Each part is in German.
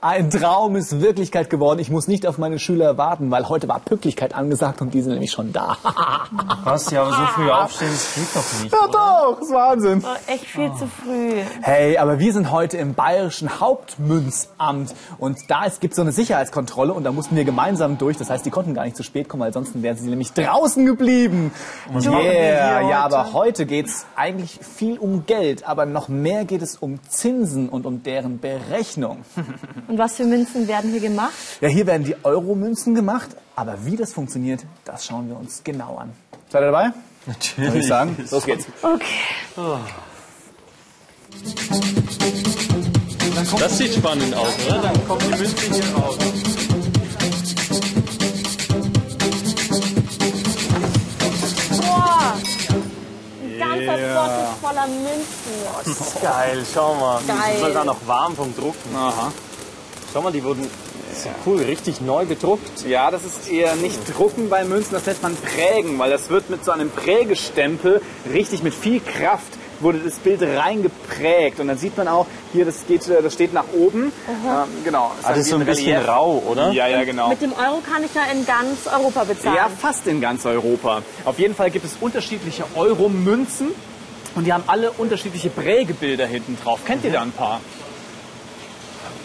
ein Traum ist Wirklichkeit geworden. Ich muss nicht auf meine Schüler warten, weil heute war Pünktlichkeit angesagt und die sind nämlich schon da. Was? Ja, aber so früh aufstehen, das geht doch nicht. ja doch, das ist Wahnsinn. Oh, echt viel zu früh. Hey, aber wir sind heute im bayerischen Hauptmünzamt und da gibt es so eine Sicherheitskontrolle und da mussten wir gemeinsam durch. Das heißt, die konnten gar nicht zu spät kommen, weil sonst wären sie nämlich draußen geblieben. Yeah, ja, aber heute geht's eigentlich viel um Geld, aber noch mehr geht es um Zinsen und um deren Berechnung. Und was für Münzen werden hier gemacht? Ja, hier werden die Euro-Münzen gemacht, aber wie das funktioniert, das schauen wir uns genau an. Seid ihr dabei? Natürlich. Würde ich sagen. Los geht's. Okay. Das sieht spannend aus, oder? Dann kommt die Münze hier raus. Boah! Ein ganzer Bottle voller Münzen. Das ist geil, schau mal. Die Geil. sind sogar noch warm vom Drucken. Aha. Schau mal, die wurden so cool, richtig neu bedruckt. Ja, das ist eher nicht drucken bei Münzen, das nennt man prägen, weil das wird mit so einem Prägestempel richtig mit viel Kraft wurde das Bild reingeprägt und dann sieht man auch hier, das geht, äh, das steht nach oben. Ähm, genau. Ah, das ist so ein bisschen Relief. rau, oder? Ja, ja, genau. Mit dem Euro kann ich ja in ganz Europa bezahlen. Ja, fast in ganz Europa. Auf jeden Fall gibt es unterschiedliche Euro-Münzen und die haben alle unterschiedliche Prägebilder hinten drauf. Kennt ihr da ein paar?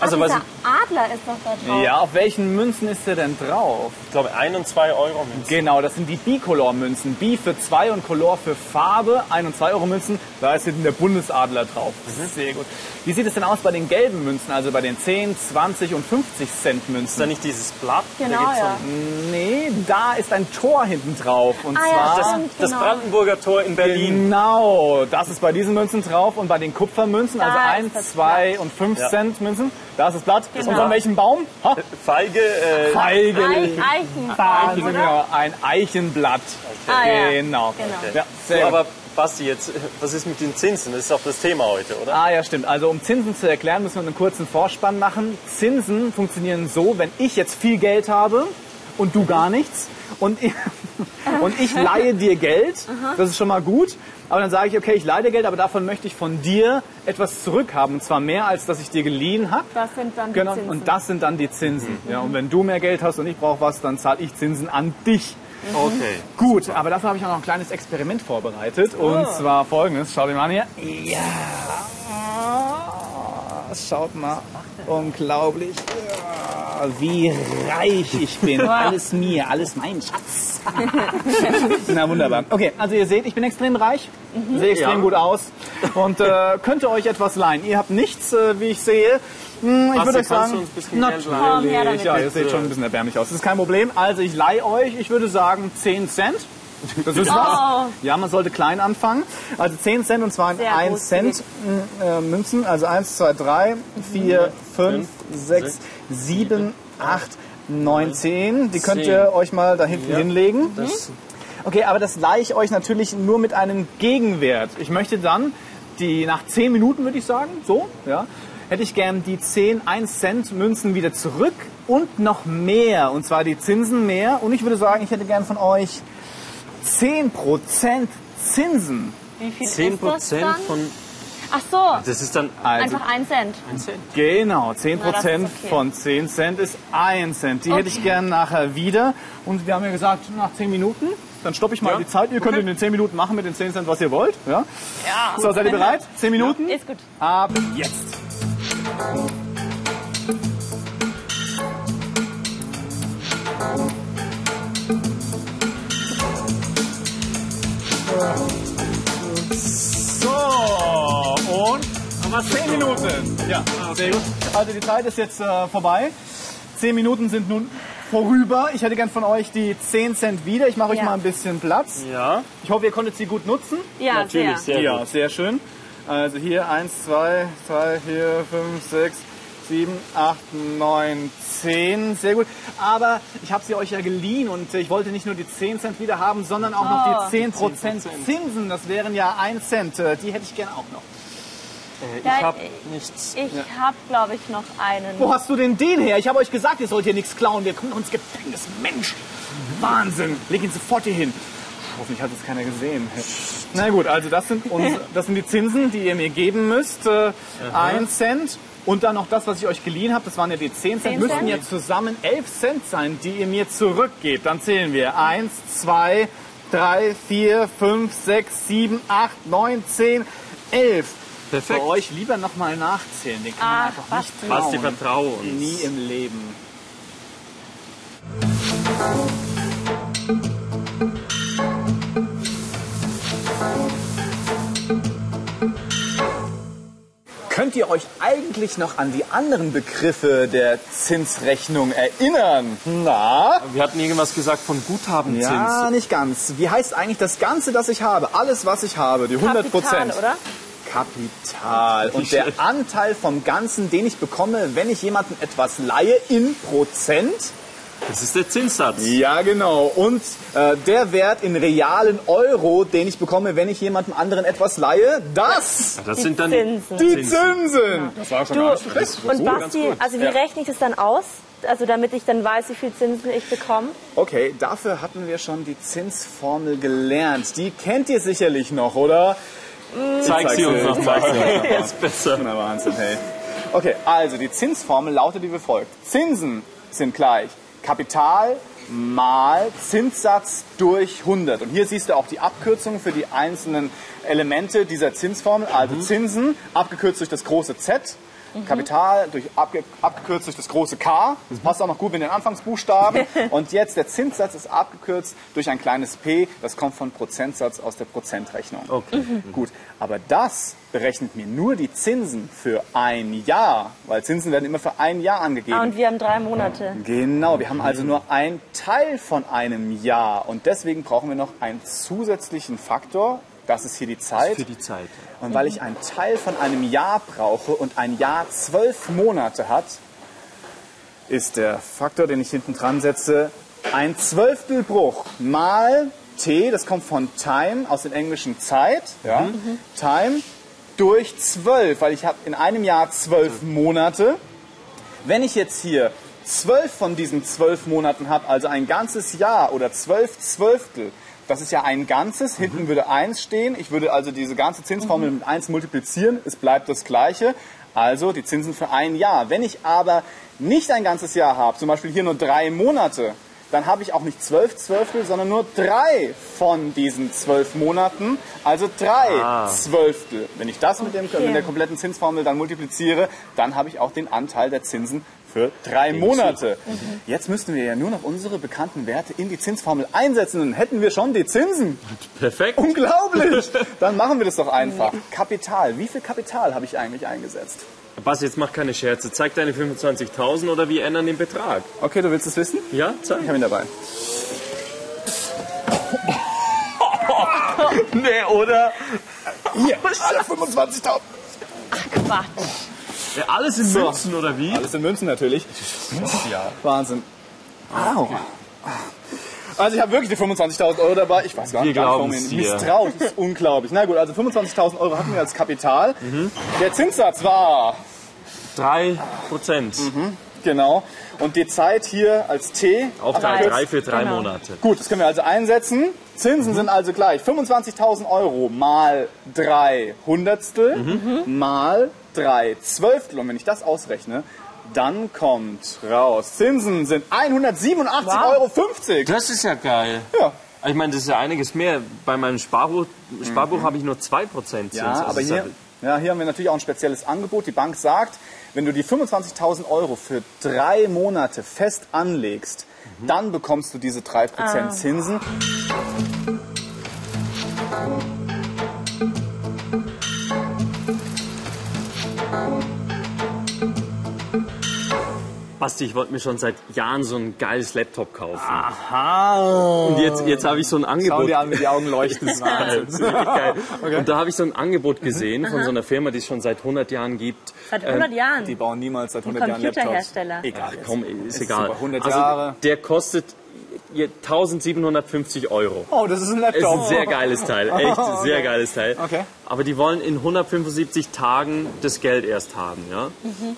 Also, was dieser Adler ist doch da drauf. Ja, auf welchen Münzen ist der denn drauf? ich glaube, 1 und 2 Euro Münzen. Genau, das sind die Bicolor-Münzen. Bi für 2 und Color für Farbe. 1 und 2 Euro Münzen, da ist hinten der Bundesadler drauf. Das ist sehr gut. Wie sieht es denn aus bei den gelben Münzen, also bei den 10, 20 und 50 Cent Ist da Münzen? nicht dieses Blatt? Da Genau, so ja. ein- Nee, da ist ein Tor hinten drauf. Und Ah, ja, zwar... stimmt. Das Genau. Brandenburger Tor in Berlin. Genau, das ist bei diesen Münzen drauf und bei den Kupfermünzen, Da also ist 1, das 2 und 5 Ja. Cent Münzen, da ist das Blatt. Und Genau. von welchem Baum? Ha? Feige, äh, Feige. Eich, Eichenbaum, oder? genau, ein Eichenblatt. Ah, ja. Genau. Genau. Ja, so, sehr aber Basti, jetzt, was ist mit den Zinsen? Das ist auch das Thema heute, oder? Ah ja, stimmt. Also um Zinsen zu erklären, müssen wir einen kurzen Vorspann machen. Zinsen funktionieren so, wenn ich jetzt viel Geld habe und du gar nichts und ich, und ich leihe dir Geld, das ist schon mal gut. Aber dann sage ich, okay, ich leihe dir Geld, aber davon möchte ich von dir etwas zurückhaben. Und zwar mehr, als dass ich dir geliehen habe. Das sind dann die Genau, Zinsen. und das sind dann die Zinsen. Ja, und wenn du mehr Geld hast und ich brauche was, dann zahle ich Zinsen an dich. Okay. Gut, aber dafür habe ich auch noch ein kleines Experiment vorbereitet. Und zwar folgendes. Schaut ihr mal an hier. Ja. Schaut mal. Unglaublich. Wie reich ich bin. Alles mir, alles mein Schatz. Na wunderbar. Okay, also ihr seht, ich bin extrem reich. Sehe extrem Ja. gut aus. Und äh, könnte euch etwas leihen. Ihr habt nichts, äh, wie ich sehe. Hm, ich würde euch sagen, damit. ja, ihr seht schon ein bisschen erbärmlich aus. Das ist kein Problem. Also ich leihe euch, ich würde sagen 10 Cent. Das ist was. Ja, man sollte klein anfangen. Also 10 Cent und zwar in Sehr 1 Cent äh, Münzen. Also 1, 2, 3, 4, 5, 6, 7, 8, 9, 10. Die könnt ihr euch mal da hinten Ja. hinlegen. Das, Okay, aber das leihe ich euch natürlich nur mit einem Gegenwert. Ich möchte dann die nach 10 Minuten würde ich sagen, so, ja, hätte ich gern die 10 1 Cent Münzen wieder zurück und noch mehr und zwar die Zinsen mehr und ich würde sagen, ich hätte gern von euch 10% Zinsen. Wie viel 10 ist das Prozent dann? von. Ach so, Das ist dann Also einfach ein Cent. ein Cent. Genau, 10% Na, okay. von 10 Cent ist 1 Cent. Die hätte ich Okay. gern nachher wieder. Und wir haben ja gesagt, nach 10 Minuten, dann stoppe ich mal Ja. die Zeit. Ihr könnt Okay. in den 10 Minuten machen mit den 10 Cent, was ihr wollt. Ja? Ja. So, seid ihr bereit? 10 Minuten? Ist gut. Ab jetzt. Nochmal 10 Minuten. Ja, sehr gut. Also die Zeit ist jetzt äh, vorbei. 10 Minuten sind nun vorüber. Ich hätte gern von euch die 10 Cent wieder. Ich mache euch Ja. mal ein bisschen Platz. Ja, Ich hoffe, ihr konntet sie gut nutzen. Ja, natürlich, sehr. sehr Ja, gut. sehr schön. Also hier 1, 2, 3, 4, 5, 6, 7, 8, 9, 10. Sehr gut. Aber ich habe sie euch ja geliehen und ich wollte nicht nur die 10 Cent wieder haben, sondern auch noch Oh. die 10 Prozent Zinsen. Das wären ja 1 Cent. Äh, Die hätte ich gern auch noch. Äh, ich Ja, habe nichts. Ich habe, glaube ich, noch einen. Wo hast du denn den her? Ich habe euch gesagt, ihr sollt hier nichts klauen. Wir kommen ins Gefängnis. Mensch, Wahnsinn. Leg ihn sofort hier hin. Hoffentlich hat es keiner gesehen. Na gut, also das sind, uns, das sind die Zinsen, die ihr mir geben müsst. Äh, ein Cent. Und dann noch das, was ich euch geliehen habe, das waren ja die 10 Cent, 10 müssten Cent? ja zusammen 11 Cent sein, die ihr mir zurückgebt. Dann zählen wir 1, 2, 3, 4, 5, 6, 7, 8, 9, 10, 11. Perfekt. Bei euch lieber nochmal nachzählen, den kann man Ach, einfach nicht trauen. Basti, vertraue uns. Nie im Leben. Könnt ihr euch eigentlich noch an die anderen Begriffe der Zinsrechnung erinnern? Na? Wir hatten irgendwas gesagt von Guthabenzins. Ja, nicht ganz. Wie heißt eigentlich das Ganze, das ich habe? Alles, was ich habe, die 100 Kapital, Prozent. oder? Kapital. Und der Anteil vom Ganzen, den ich bekomme, wenn ich jemandem etwas leihe, in Prozent. Das ist der Zinssatz. Ja, genau. Und äh, der Wert in realen Euro, den ich bekomme, wenn ich jemandem anderen etwas leihe, das Das Die sind dann Zinsen. die Zinsen. Das war schon Du, gar nicht und Basti, also wie Ja. rechne ich das dann aus? Also damit ich dann weiß, wie viel Zinsen ich bekomme? Okay, dafür hatten wir schon die Zinsformel gelernt. Die kennt ihr sicherlich noch, oder? Zeig sie uns nochmal. Zeig sie uns noch mal. Jetzt besser. Na Wahnsinn, hey. Okay, also die Zinsformel lautet wie folgt. Zinsen sind gleich Kapital mal Zinssatz durch 100. Und hier siehst du auch die Abkürzung für die einzelnen Elemente dieser Zinsformel. Also Zinsen, abgekürzt durch das große Z. Kapital durch abge, abgekürzt durch das große K. Das passt auch noch gut mit den Anfangsbuchstaben. Und jetzt der Zinssatz ist abgekürzt durch ein kleines P. Das kommt von Prozentsatz aus der Prozentrechnung. Okay. Gut, aber das berechnet mir nur die Zinsen für ein Jahr, weil Zinsen werden immer für ein Jahr angegeben. Ah, und wir haben drei Monate. Genau, wir haben also nur einen Teil von einem Jahr und deswegen brauchen wir noch einen zusätzlichen Faktor. Das ist hier die Zeit. Für die Zeit. Und weil ich einen Teil von einem Jahr brauche und ein Jahr zwölf Monate hat, ist der Faktor, den ich hinten dran setze, ein Zwölftelbruch mal t, das kommt von time aus dem englischen Zeit, ja, time durch zwölf, weil ich habe in einem Jahr zwölf Monate. Wenn ich jetzt hier zwölf von diesen zwölf Monaten habe, also ein ganzes Jahr oder zwölf Zwölftel, das ist ja ein Ganzes, hinten würde eins stehen. Ich würde also diese ganze Zinsformel mit eins multiplizieren, es bleibt das Gleiche. Also die Zinsen für ein Jahr. Wenn ich aber nicht ein ganzes Jahr habe, zum Beispiel hier nur drei Monate, dann habe ich auch nicht zwölf Zwölftel, sondern nur drei von diesen zwölf Monaten, also drei Zwölftel. Wenn ich das mit, dem, Okay. mit der kompletten Zinsformel dann multipliziere, dann habe ich auch den Anteil der Zinsen für drei Monate. Jetzt müssten wir ja nur noch unsere bekannten Werte in die Zinsformel einsetzen, dann hätten wir schon die Zinsen. Perfekt. Unglaublich! Dann machen wir das doch einfach. Kapital. Wie viel Kapital habe ich eigentlich eingesetzt? Basti, jetzt mach keine Scherze. Zeig deine 25.000 oder wir ändern den Betrag. Okay, du willst es wissen? Ja, zeig. Ich habe ihn dabei. Nee, oder? Hier, alle 25.000. Quatsch. Ja, alles in So. Münzen, oder wie? Alles in Münzen natürlich. Ja. Wahnsinn. Au. Also ich habe wirklich die 25.000 Euro dabei. Ich weiß gar Wir nicht, warum ich misstraut. Das ist unglaublich. Na gut, also 25.000 Euro hatten wir als Kapital. Der Zinssatz war, 3 Prozent. genau, und die Zeit hier als T. Auch drei, Drei. für drei Genau. Monate. Gut, das können wir also einsetzen. Zinsen sind also gleich 25.000 Euro mal drei Hundertstel mal drei Zwölftel. Und wenn ich das ausrechne, dann kommt raus. Zinsen sind 187,50 Wow. Euro. Das ist ja geil. Ja. Ich meine, das ist ja einiges mehr. Bei meinem Sparbuch, Sparbuch habe ich nur 2% Zins. Ja, Also aber hier, ja, hier haben wir natürlich auch ein spezielles Angebot. Die Bank sagt, wenn du die 25.000 Euro für drei Monate fest anlegst, dann bekommst du diese 3% Zinsen. Basti, ich wollte mir schon seit Jahren so ein geiles Laptop kaufen. Aha. Und jetzt, jetzt habe ich so ein Schau Angebot. dir an, wie die Augen leuchten. Das ist geil. Und da habe ich so ein Angebot gesehen von so einer Firma, die es schon seit 100 Jahren gibt. Seit 100 Jahren. Die bauen niemals seit 100 Jahren Laptops. Computerhersteller. Egal. Ach komm, ist Ist egal. super, 100 also, Jahre. Der kostet 1750 Euro. Oh, das ist ein Es ist Laptop. ein sehr geiles Teil, echt ein sehr geiles Teil. Okay. Aber die wollen in 175 Tagen das Geld erst haben, ja?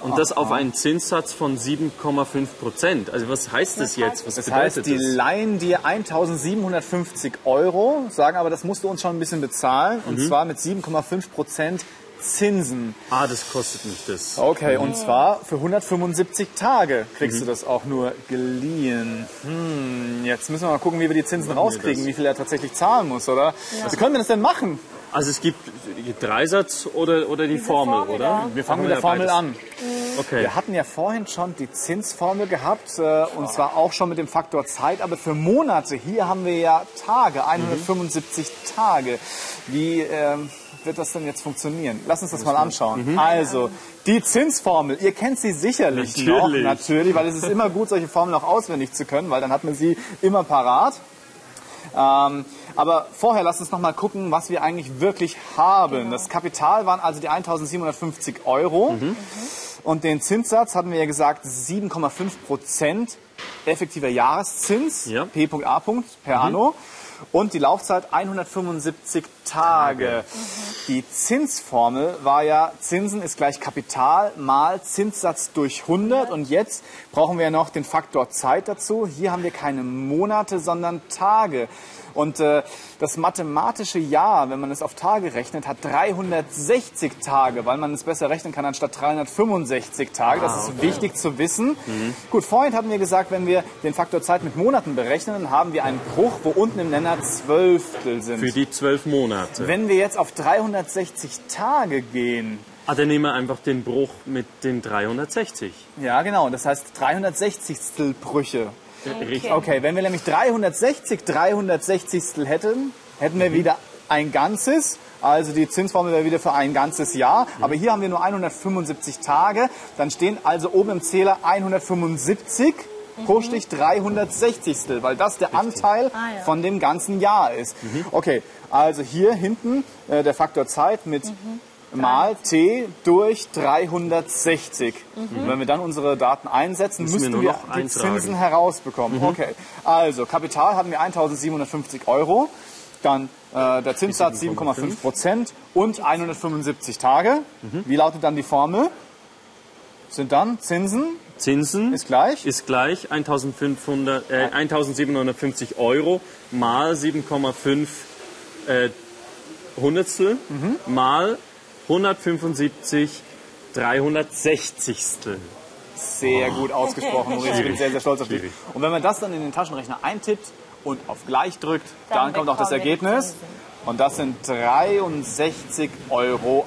Und das auf einen Zinssatz von 7,5 Prozent. Also was heißt das jetzt? Was Das bedeutet heißt, die das? leihen dir 1750 Euro, sagen aber, das musst du uns schon ein bisschen bezahlen. Und Mhm. zwar mit 7,5 Prozent Zinsen. Ah, das kostet mich das. Okay, und zwar für 175 Tage kriegst du das auch nur geliehen. Hm, jetzt müssen wir mal gucken, wie wir die Zinsen Machen rauskriegen, wie viel er tatsächlich zahlen muss, oder? Wie können wir das denn machen? Also es gibt Dreisatz oder, oder die Formel, Formel, oder? ja. Wir fangen mit der Formel beides. an. Okay. Wir hatten ja vorhin schon die Zinsformel gehabt äh, und zwar auch schon mit dem Faktor Zeit, aber für Monate. Hier haben wir ja Tage, 175 Tage. Wie ähm, wird das denn jetzt funktionieren? Lass uns das mal anschauen. Also, die Zinsformel, ihr kennt sie sicherlich noch, Natürlich. natürlich, weil es ist immer gut, solche Formeln auch auswendig zu können, weil dann hat man sie immer parat. Ähm, aber vorher lasst uns noch mal gucken, was wir eigentlich wirklich haben. Das Kapital waren also die 1.750 Euro. Und den Zinssatz hatten wir ja gesagt 7,5 Prozent effektiver Jahreszins, Ja. P.A. per anno. Und die Laufzeit 175 Tage. Die Zinsformel war ja, Zinsen ist gleich Kapital mal Zinssatz durch 100. Und jetzt brauchen wir ja noch den Faktor Zeit dazu. Hier haben wir keine Monate, sondern Tage. Und äh, das mathematische Jahr, wenn man es auf Tage rechnet, hat 360 Tage, weil man es besser rechnen kann anstatt 365 Tage. Das ist wichtig zu wissen. Gut, vorhin hatten wir gesagt, wenn wir den Faktor Zeit mit Monaten berechnen, dann haben wir einen Bruch, wo unten im Nenner Zwölftel sind. Für die zwölf Monate. Wenn wir jetzt auf 360 Tage gehen, Ah, dann nehmen wir einfach den Bruch mit den 360. ja genau, das heißt 360 Brüche. Richtig. Okay, wenn wir nämlich 360 360 hätten, hätten wir wieder ein Ganzes. Also die Zinsformel wäre wieder für ein ganzes Jahr. Aber hier haben wir nur 175 Tage. Dann stehen also oben im Zähler 175 pro Stich 360, weil das der Anteil Ah, ja. von dem ganzen Jahr ist. Okay, also hier hinten äh, der Faktor Zeit mit mal t durch 360. Und wenn wir dann unsere Daten einsetzen, Müssen wir müssten wir noch die eintragen. Zinsen herausbekommen. Okay, also Kapital hatten wir 1.750 Euro, dann äh, der Zinssatz 7,5 Prozent und 175 Tage. Wie lautet dann die Formel? Sind dann Zinsen Zinsen ist gleich? ist gleich 1500, äh, 1750 Euro mal 7,5 äh, Hundertstel mal 175 360. Sehr gut ausgesprochen, Maurice. Ich bin sehr, sehr stolz auf dich. Und wenn man das dann in den Taschenrechner eintippt und auf gleich drückt, dann, Dann kommt auch das Ergebnis. Und das sind 63,80 Euro.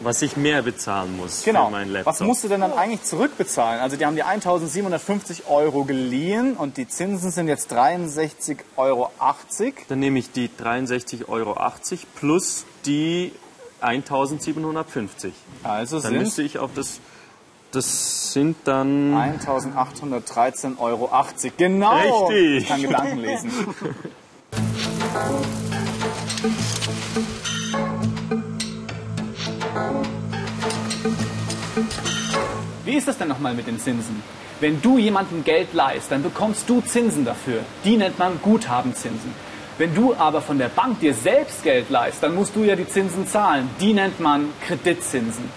Was ich mehr bezahlen muss Genau. für meinen Laptop. Was musst du denn dann eigentlich zurückbezahlen? Also die haben die 1750 Euro geliehen und die Zinsen sind jetzt 63,80 Euro. Dann nehme ich die 63,80 Euro plus die 1750. Also Dann sind müsste ich auf das. Das sind dann. 1813,80 Euro. Genau. Richtig. Ich kann Gedanken lesen. Wie ist das denn nochmal mit den Zinsen? Wenn du jemandem Geld leihst, dann bekommst du Zinsen dafür. Die nennt man Guthabenzinsen. Wenn du aber von der Bank dir selbst Geld leihst, dann musst du ja die Zinsen zahlen. Die nennt man Kreditzinsen.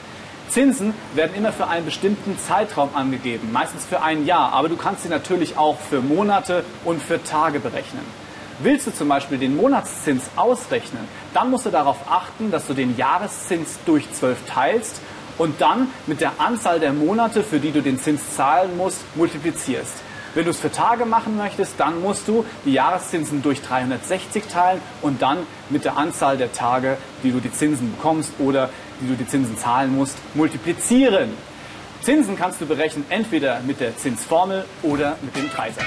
Zinsen werden immer für einen bestimmten Zeitraum angegeben, meistens für ein Jahr, aber du kannst sie natürlich auch für Monate und für Tage berechnen. Willst du zum Beispiel den Monatszins ausrechnen, dann musst du darauf achten, dass du den Jahreszins durch 12 teilst und dann mit der Anzahl der Monate, für die du den Zins zahlen musst, multiplizierst. Wenn du es für Tage machen möchtest, dann musst du die Jahreszinsen durch 360 teilen und dann mit der Anzahl der Tage, die du die Zinsen bekommst oder die du die Zinsen zahlen musst, multiplizieren. Zinsen kannst du berechnen entweder mit der Zinsformel oder mit dem Dreisatz.